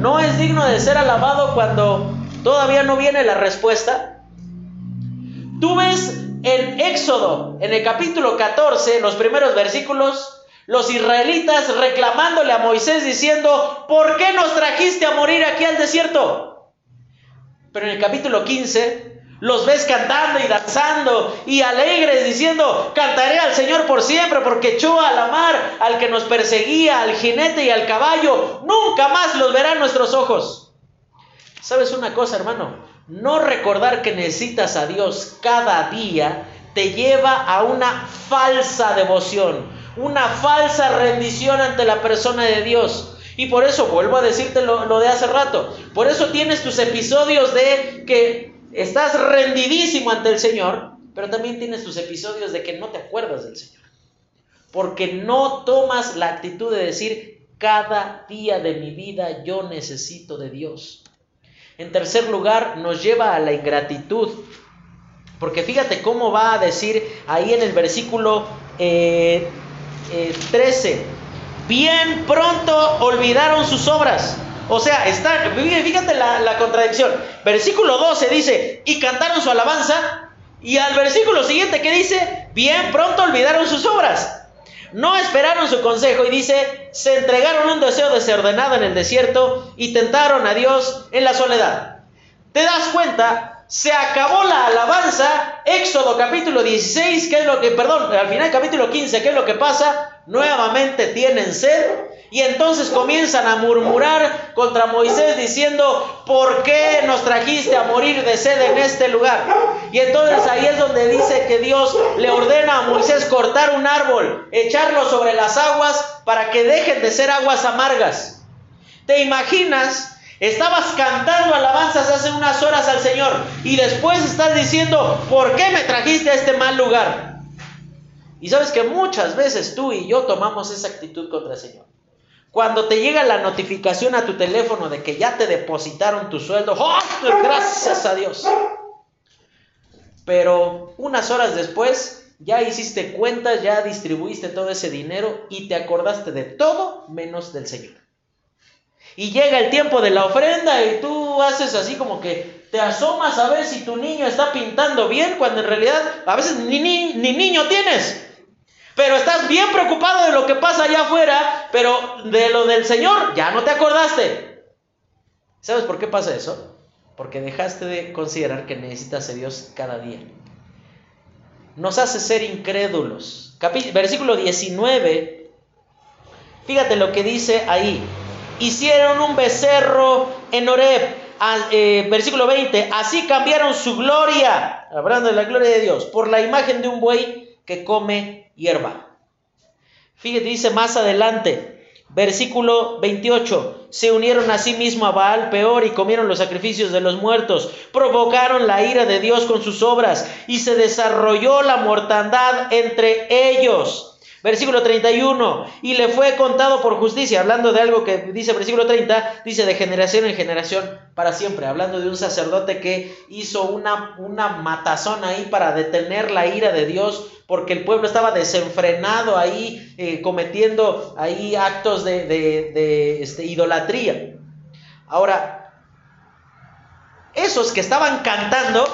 ¿No es digno de ser alabado cuando todavía no viene la respuesta? Tú ves en Éxodo, en el capítulo 14, los primeros versículos, los israelitas reclamándole a Moisés diciendo, ¿por qué nos trajiste a morir aquí al desierto? Pero en el capítulo 15 los ves cantando y danzando y alegres diciendo, cantaré al Señor por siempre porque echó a la mar al que nos perseguía, al jinete y al caballo. Nunca más los verán nuestros ojos. ¿Sabes una cosa, hermano? No recordar que necesitas a Dios cada día te lleva a una falsa devoción, una falsa rendición ante la persona de Dios. Y por eso vuelvo a decirte lo, lo de hace rato. Por eso tienes tus episodios de que estás rendidísimo ante el Señor, pero también tienes tus episodios de que no te acuerdas del Señor. Porque no tomas la actitud de decir, cada día de mi vida yo necesito de Dios. En tercer lugar, nos lleva a la ingratitud. Porque fíjate cómo va a decir ahí en el versículo 13. Eh, eh, bien pronto olvidaron sus obras. O sea, está, fíjate la, la contradicción. Versículo 12 dice, y cantaron su alabanza. Y al versículo siguiente que dice, bien pronto olvidaron sus obras. No esperaron su consejo y dice, se entregaron un deseo desordenado en el desierto y tentaron a Dios en la soledad. ¿Te das cuenta? Se acabó la alabanza, Éxodo capítulo 16, ¿qué es lo que, perdón, al final capítulo 15, ¿qué es lo que pasa? Nuevamente tienen sed y entonces comienzan a murmurar contra Moisés diciendo, ¿por qué nos trajiste a morir de sed en este lugar? Y entonces ahí es donde dice que Dios le ordena a Moisés cortar un árbol, echarlo sobre las aguas para que dejen de ser aguas amargas. ¿Te imaginas? Estabas cantando alabanzas hace unas horas al Señor y después estás diciendo, ¿por qué me trajiste a este mal lugar? Y sabes que muchas veces tú y yo tomamos esa actitud contra el Señor. Cuando te llega la notificación a tu teléfono de que ya te depositaron tu sueldo, ¡oh! gracias a Dios. Pero unas horas después ya hiciste cuentas, ya distribuiste todo ese dinero y te acordaste de todo menos del Señor. Y llega el tiempo de la ofrenda y tú haces así como que te asomas a ver si tu niño está pintando bien cuando en realidad a veces ni, ni, ni niño tienes. Pero estás bien preocupado de lo que pasa allá afuera, pero de lo del Señor ya no te acordaste. ¿Sabes por qué pasa eso? Porque dejaste de considerar que necesitas a Dios cada día. Nos hace ser incrédulos. versículo 19. Fíjate lo que dice ahí. Hicieron un becerro en Oreb. Eh, versículo 20. Así cambiaron su gloria, hablando de la gloria de Dios, por la imagen de un buey que come hierba. Fíjate, dice más adelante, versículo 28, se unieron a sí mismo a Baal peor y comieron los sacrificios de los muertos, provocaron la ira de Dios con sus obras y se desarrolló la mortandad entre ellos. Versículo 31, y le fue contado por justicia, hablando de algo que dice versículo 30, dice de generación en generación para siempre, hablando de un sacerdote que hizo una, una matazón ahí para detener la ira de Dios, porque el pueblo estaba desenfrenado ahí, eh, cometiendo ahí actos de, de, este, idolatría. Ahora, esos que estaban cantando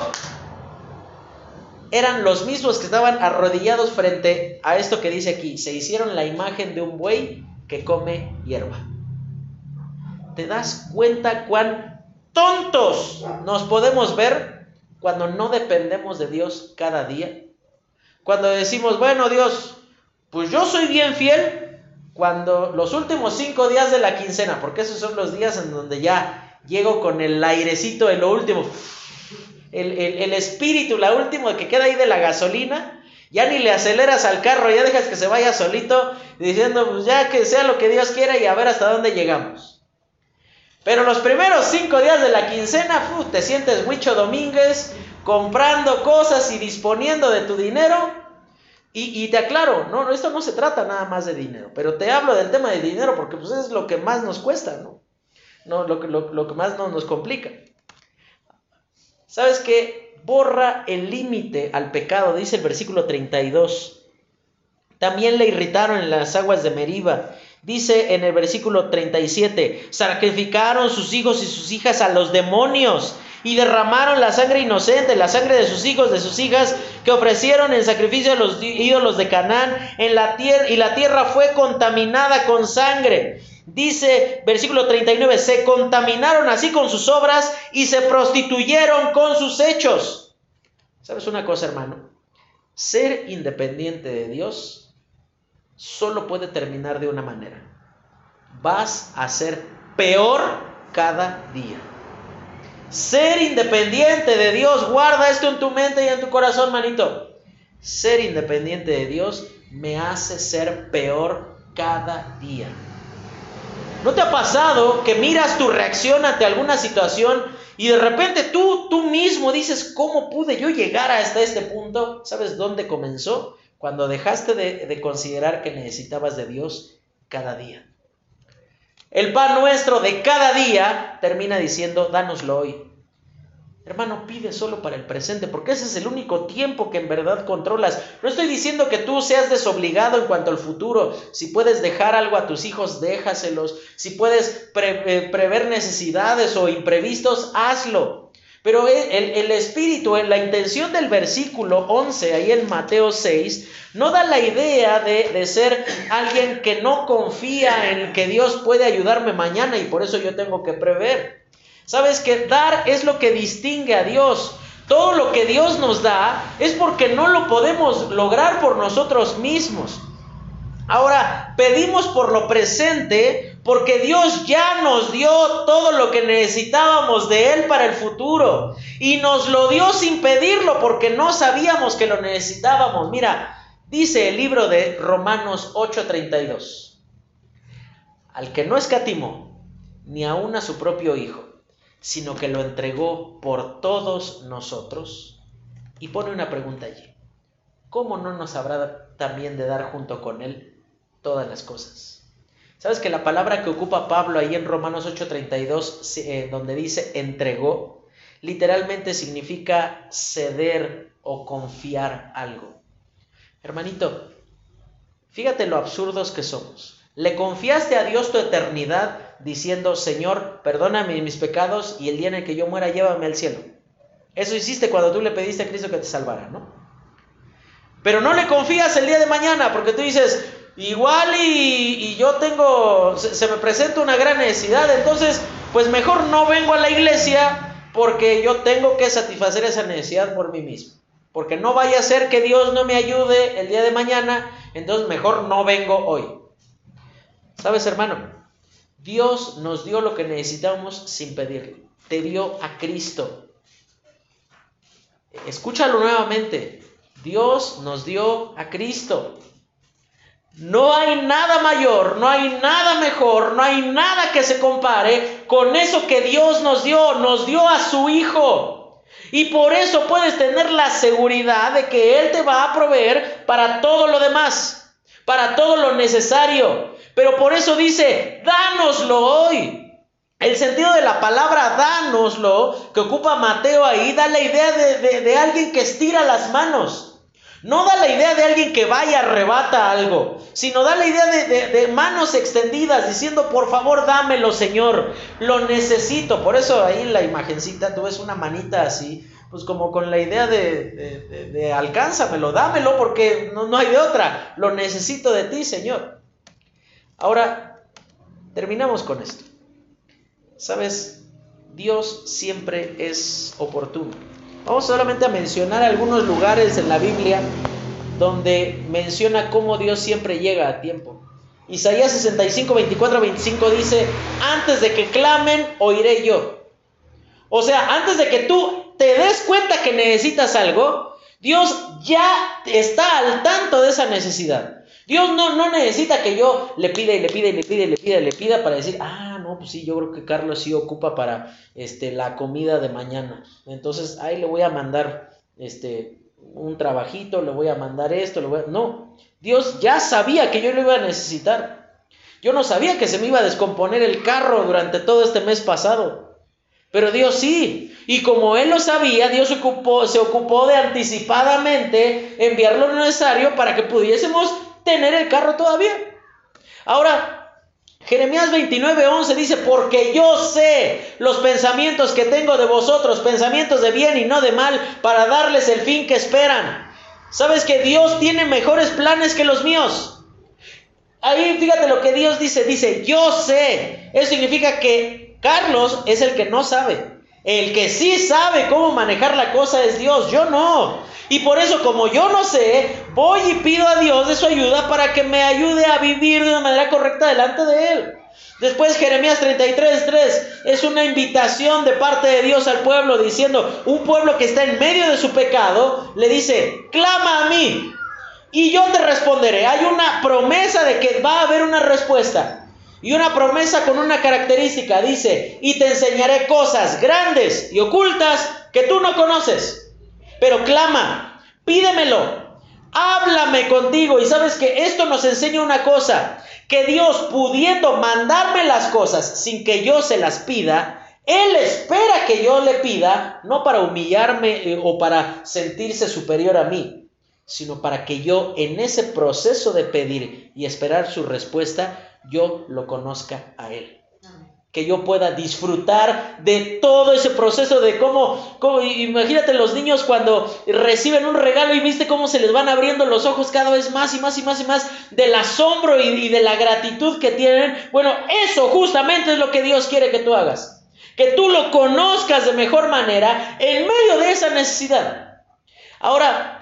eran los mismos que estaban arrodillados frente a esto que dice aquí. Se hicieron la imagen de un buey que come hierba. ¿Te das cuenta cuán tontos nos podemos ver cuando no dependemos de Dios cada día? Cuando decimos, bueno Dios, pues yo soy bien fiel cuando los últimos cinco días de la quincena, porque esos son los días en donde ya llego con el airecito de lo último el, espíritu, la última que queda ahí de la gasolina, ya ni le aceleras al carro, ya dejas que se vaya solito, diciendo, pues ya que sea lo que Dios quiera y a ver hasta dónde llegamos. Pero los primeros cinco días de la quincena, te sientes mucho Domínguez, comprando cosas y disponiendo de tu dinero. Y, te aclaro, no, esto no se trata nada más de dinero, pero te hablo del tema de dinero porque pues es lo que más nos cuesta, ¿no? no lo, lo que más nos complica. ¿Sabes qué? Borra el límite al pecado, dice el versículo 32. También le irritaron en las aguas de Meriba. Dice en el versículo 37, sacrificaron sus hijos y sus hijas a los demonios y derramaron la sangre inocente, la sangre de sus hijos, de sus hijas, que ofrecieron en sacrificio a los ídolos de Canaán en la tierra, y la tierra fue contaminada con sangre. Dice versículo 39, se contaminaron así con sus obras y se prostituyeron con sus hechos. ¿Sabes una cosa, hermano? Ser independiente de Dios solo puede terminar de una manera. Vas a ser peor cada día. Ser independiente de Dios, guarda esto en tu mente y en tu corazón, manito. Ser independiente de Dios me hace ser peor cada día. ¿No te ha pasado que miras tu reacción ante alguna situación y de repente tú, tú mismo dices, ¿cómo pude yo llegar hasta este punto? ¿Sabes dónde comenzó? Cuando dejaste de, de considerar que necesitabas de Dios cada día. El pan nuestro de cada día termina diciendo, dánoslo hoy. Hermano, pide solo para el presente, porque ese es el único tiempo que en verdad controlas. No estoy diciendo que tú seas desobligado en cuanto al futuro. Si puedes dejar algo a tus hijos, déjaselos. Si puedes eh, prever necesidades o imprevistos, hazlo. Pero el, espíritu, la intención del versículo 11, ahí en Mateo 6, no da la idea de, de, ser alguien que no confía en que Dios puede ayudarme mañana y por eso yo tengo que prever. Sabes que dar es lo que distingue a Dios. Todo lo que Dios nos da es porque no lo podemos lograr por nosotros mismos. Ahora, pedimos por lo presente porque Dios ya nos dio todo lo que necesitábamos de Él para el futuro. Y nos lo dio sin pedirlo porque no sabíamos que lo necesitábamos. Mira, dice el libro de Romanos 8:32. Al que no escatimó, ni aun a su propio Hijo sino que lo entregó por todos nosotros. Y pone una pregunta allí. ¿Cómo no nos habrá también de dar junto con Él todas las cosas? ¿Sabes que la palabra que ocupa Pablo ahí en Romanos 8:32, eh, donde dice entregó, literalmente significa ceder o confiar algo? Hermanito, fíjate lo absurdos que somos. Le confiaste a Dios tu eternidad diciendo, Señor, perdóname mis pecados y el día en el que yo muera, llévame al cielo. Eso hiciste cuando tú le pediste a Cristo que te salvara, ¿no? Pero no le confías el día de mañana porque tú dices, igual y, yo tengo, se, se, me presenta una gran necesidad, entonces pues mejor no vengo a la iglesia porque yo tengo que satisfacer esa necesidad por mí mismo. Porque no vaya a ser que Dios no me ayude el día de mañana, entonces mejor no vengo hoy. ¿Sabes, hermano? Dios nos dio lo que necesitábamos sin pedirlo. Te dio a Cristo. Escúchalo nuevamente. Dios nos dio a Cristo. No hay nada mayor, no hay nada mejor, no hay nada que se compare con eso que Dios nos dio. Nos dio a su Hijo. Y por eso puedes tener la seguridad de que Él te va a proveer para todo lo demás, para todo lo necesario. Pero por eso dice, dánoslo hoy. El sentido de la palabra dánoslo que ocupa Mateo ahí da la idea de, alguien que estira las manos. No da la idea de alguien que vaya, arrebata algo, sino da la idea de, de, manos extendidas diciendo, por favor, dámelo, Señor, lo necesito. Por eso ahí en la imagencita tú ves una manita así, pues como con la idea de, de alcánzamelo, dámelo, porque no, no hay de otra. Lo necesito de ti, Señor. Ahora, terminamos con esto. Sabes, Dios siempre es oportuno. Vamos solamente a mencionar algunos lugares en la Biblia donde menciona cómo Dios siempre llega a tiempo. Isaías 65, 24, 25 dice, antes de que clamen, oiré yo. O sea, antes de que tú te des cuenta que necesitas algo, Dios ya está al tanto de esa necesidad. Dios no, no necesita que yo le pida y le pida y le pida y le pida y le pida para decir, ah, no, pues sí, yo creo que Carlos sí ocupa para este, la comida de mañana. Entonces, ahí le voy a mandar este, un trabajito, le voy a mandar esto, le voy a... No, Dios ya sabía que yo lo iba a necesitar. Yo no sabía que se me iba a descomponer el carro durante todo este mes pasado. Pero Dios sí. Y como Él lo sabía, Dios ocupó, se ocupó de anticipadamente enviar lo necesario para que pudiésemos tener el carro todavía. Ahora, Jeremías 29:11 dice, porque yo sé los pensamientos que tengo de vosotros, pensamientos de bien y no de mal, para darles el fin que esperan. ¿Sabes que Dios tiene mejores planes que los míos? Ahí fíjate lo que Dios dice, dice, yo sé. Eso significa que Carlos es el que no sabe. El que sí sabe cómo manejar la cosa es Dios, yo no. Y por eso, como yo no sé, voy y pido a Dios de su ayuda para que me ayude a vivir de una manera correcta delante de Él. Después Jeremías 33:3 es una invitación de parte de Dios al pueblo diciendo, un pueblo que está en medio de su pecado, le dice, clama a mí y yo te responderé. Hay una promesa de que va a haber una respuesta. Y una promesa con una característica, dice, y te enseñaré cosas grandes y ocultas que tú no conoces. Pero clama, pídemelo, háblame contigo. Y sabes que esto nos enseña una cosa, que Dios pudiendo mandarme las cosas sin que yo se las pida, Él espera que yo le pida, no para humillarme eh, o para sentirse superior a mí, sino para que yo en ese proceso de pedir y esperar su respuesta, yo lo conozca a Él que yo pueda disfrutar de todo ese proceso de cómo, cómo, imagínate los niños cuando reciben un regalo y viste cómo se les van abriendo los ojos cada vez más y más y más y más del asombro y, y de la gratitud que tienen. Bueno, eso justamente es lo que Dios quiere que tú hagas. Que tú lo conozcas de mejor manera en medio de esa necesidad. Ahora,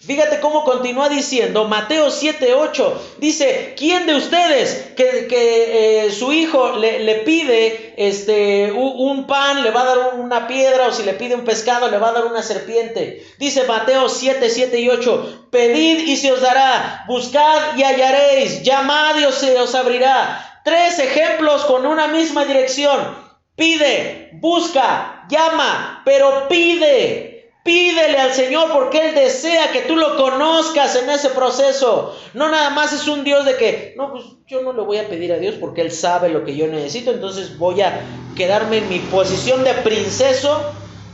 Fíjate cómo continúa diciendo Mateo 7:8. Dice, ¿quién de ustedes que, que eh, su hijo le, le, pide este, un, pan, le va a dar una piedra o si le pide un pescado, le va a dar una serpiente? Dice Mateo 7, 7 y 8. Pedid y se os dará, buscad y hallaréis, llamad y se os abrirá. Tres ejemplos con una misma dirección. Pide, busca, llama, pero pide. Pídele al Señor porque Él desea que tú lo conozcas en ese proceso. No nada más es un Dios de que, no, pues yo no le voy a pedir a Dios porque Él sabe lo que yo necesito, entonces voy a quedarme en mi posición de princeso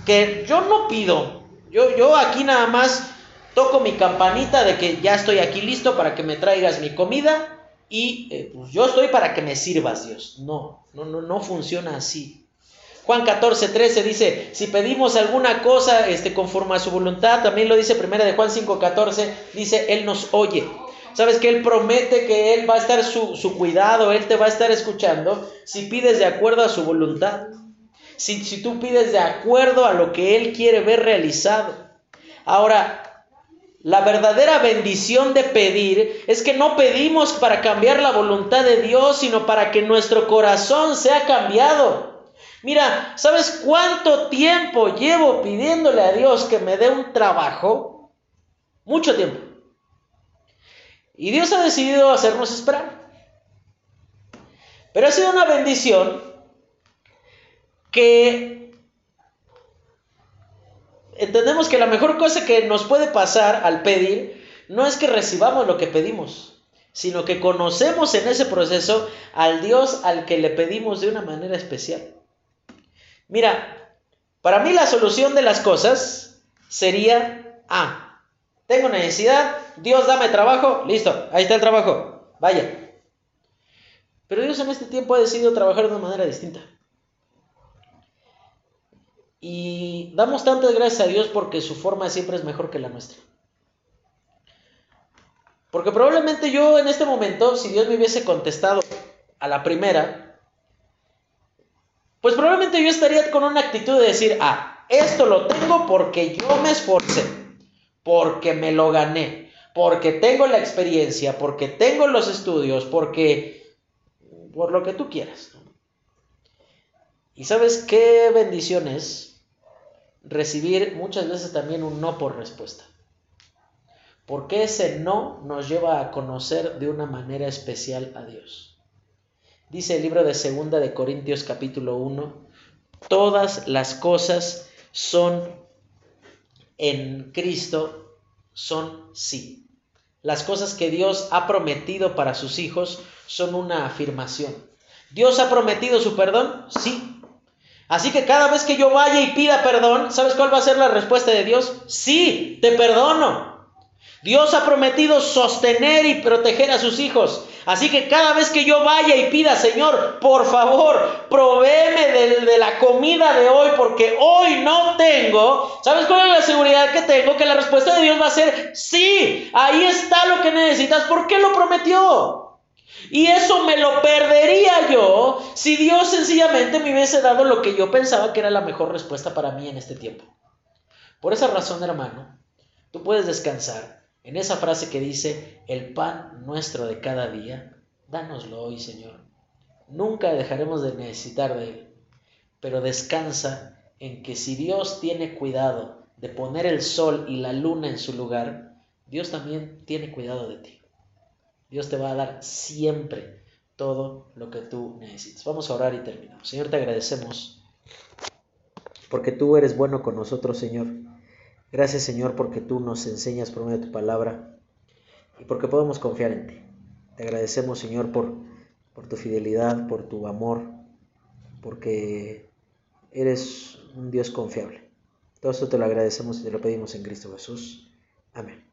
que yo no pido. Yo, yo aquí nada más toco mi campanita de que ya estoy aquí listo para que me traigas mi comida y eh, pues yo estoy para que me sirvas, Dios. No, no, no, no funciona así. Juan 14, 13 dice, si pedimos alguna cosa este, conforme a su voluntad, también lo dice primera de Juan 5, 14, dice, Él nos oye. Sabes que Él promete que Él va a estar su, su cuidado, Él te va a estar escuchando si pides de acuerdo a su voluntad. Si, si tú pides de acuerdo a lo que Él quiere ver realizado. Ahora, la verdadera bendición de pedir es que no pedimos para cambiar la voluntad de Dios, sino para que nuestro corazón sea cambiado. Mira, ¿sabes cuánto tiempo llevo pidiéndole a Dios que me dé un trabajo? Mucho tiempo. Y Dios ha decidido hacernos esperar. Pero ha sido una bendición que entendemos que la mejor cosa que nos puede pasar al pedir no es que recibamos lo que pedimos, sino que conocemos en ese proceso al Dios al que le pedimos de una manera especial. Mira, para mí la solución de las cosas sería, ah, tengo necesidad, Dios dame trabajo, listo, ahí está el trabajo, vaya. Pero Dios en este tiempo ha decidido trabajar de una manera distinta. Y damos tantas gracias a Dios porque su forma siempre es mejor que la nuestra. Porque probablemente yo en este momento, si Dios me hubiese contestado a la primera, pues probablemente yo estaría con una actitud de decir, ah, esto lo tengo porque yo me esforcé, porque me lo gané, porque tengo la experiencia, porque tengo los estudios, porque por lo que tú quieras. Y sabes qué bendición es recibir muchas veces también un no por respuesta. Porque ese no nos lleva a conocer de una manera especial a Dios. Dice el libro de Segunda de Corintios capítulo 1, todas las cosas son en Cristo, son sí. Las cosas que Dios ha prometido para sus hijos son una afirmación. ¿Dios ha prometido su perdón? Sí. Así que cada vez que yo vaya y pida perdón, ¿sabes cuál va a ser la respuesta de Dios? Sí, te perdono. Dios ha prometido sostener y proteger a sus hijos. Así que cada vez que yo vaya y pida, Señor, por favor, provéeme de, la comida de hoy porque hoy no tengo. ¿Sabes cuál es la seguridad que tengo? Que la respuesta de Dios va a ser sí. Ahí está lo que necesitas. ¿Por qué lo prometió? Y eso me lo perdería yo si Dios sencillamente me hubiese dado lo que yo pensaba que era la mejor respuesta para mí en este tiempo. Por esa razón, hermano, tú puedes descansar en esa frase que dice, el pan nuestro de cada día, dánoslo hoy, Señor. Nunca dejaremos de necesitar de Él, pero descansa en que si Dios tiene cuidado de poner el sol y la luna en su lugar, Dios también tiene cuidado de ti. Dios te va a dar siempre todo lo que tú necesitas. Vamos a orar y terminamos. Señor, te agradecemos porque tú eres bueno con nosotros, Señor. Gracias Señor porque tú nos enseñas por medio de tu palabra y porque podemos confiar en ti. Te agradecemos Señor por, por tu fidelidad, por tu amor, porque eres un Dios confiable. Todo esto te lo agradecemos y te lo pedimos en Cristo Jesús. Amén.